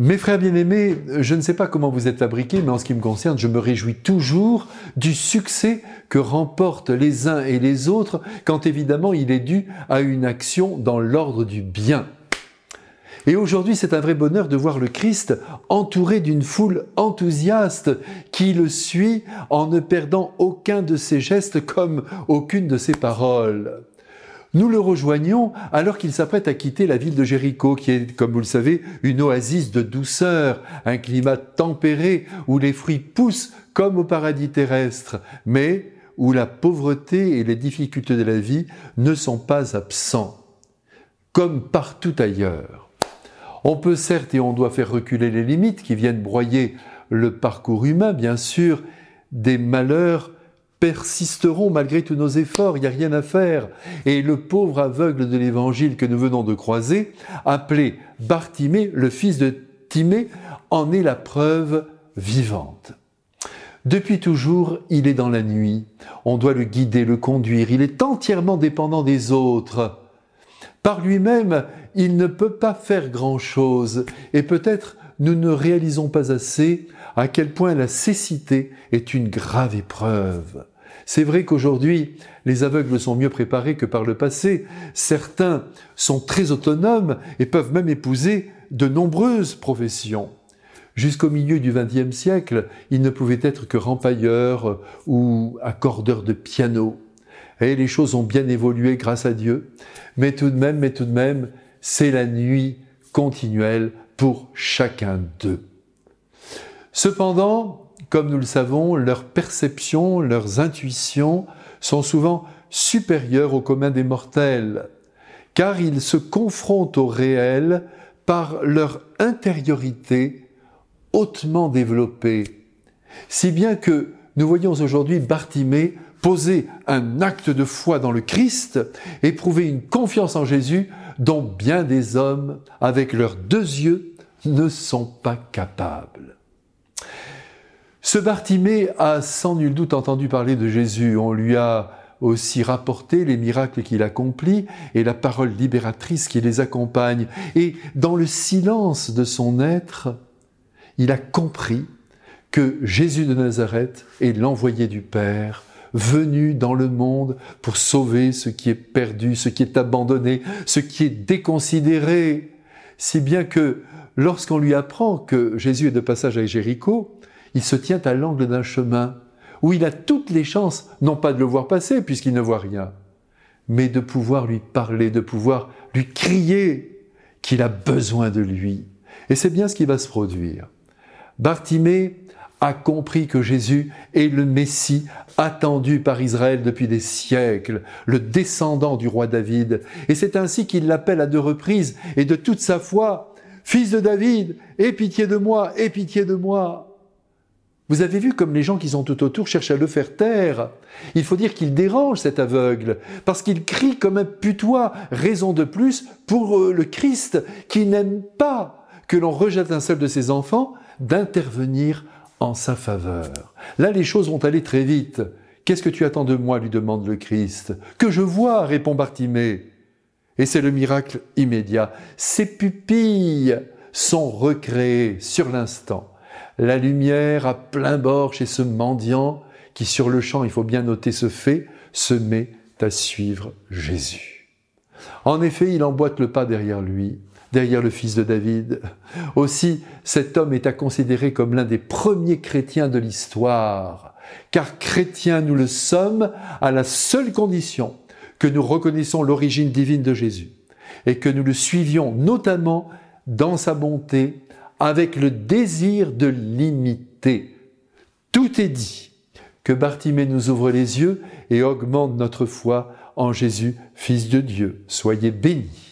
Mes frères bien-aimés, je ne sais pas comment vous êtes fabriqués, mais en ce qui me concerne, je me réjouis toujours du succès que remportent les uns et les autres quand évidemment il est dû à une action dans l'ordre du bien. Et aujourd'hui, c'est un vrai bonheur de voir le Christ entouré d'une foule enthousiaste qui le suit en ne perdant aucun de ses gestes comme aucune de ses paroles. Nous le rejoignons alors qu'il s'apprête à quitter la ville de Jéricho, qui est, comme vous le savez, une oasis de douceur, un climat tempéré où les fruits poussent comme au paradis terrestre, mais où la pauvreté et les difficultés de la vie ne sont pas absents, comme partout ailleurs. On peut certes et on doit faire reculer les limites qui viennent broyer le parcours humain, bien sûr, des malheurs persisteront malgré tous nos efforts, il n'y a rien à faire. Et le pauvre aveugle de l'évangile que nous venons de croiser, appelé Bartimée, le fils de Timée, en est la preuve vivante. Depuis toujours, il est dans la nuit. On doit le guider, le conduire. Il est entièrement dépendant des autres. Par lui-même, il ne peut pas faire grand-chose. Et peut-être nous ne réalisons pas assez à quel point la cécité est une grave épreuve. C'est vrai qu'aujourd'hui, les aveugles sont mieux préparés que par le passé. Certains sont très autonomes et peuvent même épouser de nombreuses professions. Jusqu'au milieu du XXe siècle, ils ne pouvaient être que rempailleurs ou accordeurs de piano. Et les choses ont bien évolué grâce à Dieu. Mais tout de même, mais tout de même, c'est la nuit continuelle pour chacun d'eux. Cependant, comme nous le savons, leurs perceptions, leurs intuitions sont souvent supérieures au commun des mortels, car ils se confrontent au réel par leur intériorité hautement développée. Si bien que nous voyons aujourd'hui Bartimée poser un acte de foi dans le Christ, éprouver une confiance en Jésus dont bien des hommes, avec leurs deux yeux, ne sont pas capables. Ce Bartimée a sans nul doute entendu parler de Jésus. On lui a aussi rapporté les miracles qu'il accomplit et la parole libératrice qui les accompagne. Et dans le silence de son être, il a compris que Jésus de Nazareth est l'envoyé du Père, venu dans le monde pour sauver ce qui est perdu, ce qui est abandonné, ce qui est déconsidéré. Si bien que lorsqu'on lui apprend que Jésus est de passage à Jéricho, il se tient à l'angle d'un chemin où il a toutes les chances, non pas de le voir passer puisqu'il ne voit rien, mais de pouvoir lui parler, de pouvoir lui crier qu'il a besoin de lui. Et c'est bien ce qui va se produire. Bartimée a compris que Jésus est le Messie attendu par Israël depuis des siècles, le descendant du roi David. Et c'est ainsi qu'il l'appelle à deux reprises et de toute sa foi, Fils de David, aie pitié de moi, aie pitié de moi. Vous avez vu comme les gens qui sont tout autour cherchent à le faire taire. Il faut dire qu'il dérange cet aveugle, parce qu'il crie comme un putois, raison de plus pour euh, le Christ qui n'aime pas que l'on rejette un seul de ses enfants d'intervenir en sa faveur. Là, les choses vont aller très vite. Qu'est-ce que tu attends de moi lui demande le Christ. Que je vois, répond Bartimée. Et c'est le miracle immédiat. Ses pupilles sont recréées sur l'instant la lumière à plein bord chez ce mendiant qui sur le champ, il faut bien noter ce fait, se met à suivre Jésus. En effet, il emboîte le pas derrière lui, derrière le fils de David. Aussi, cet homme est à considérer comme l'un des premiers chrétiens de l'histoire, car chrétiens nous le sommes à la seule condition que nous reconnaissons l'origine divine de Jésus et que nous le suivions notamment dans sa bonté, avec le désir de l'imiter. Tout est dit. Que Bartimée nous ouvre les yeux et augmente notre foi en Jésus, Fils de Dieu. Soyez bénis.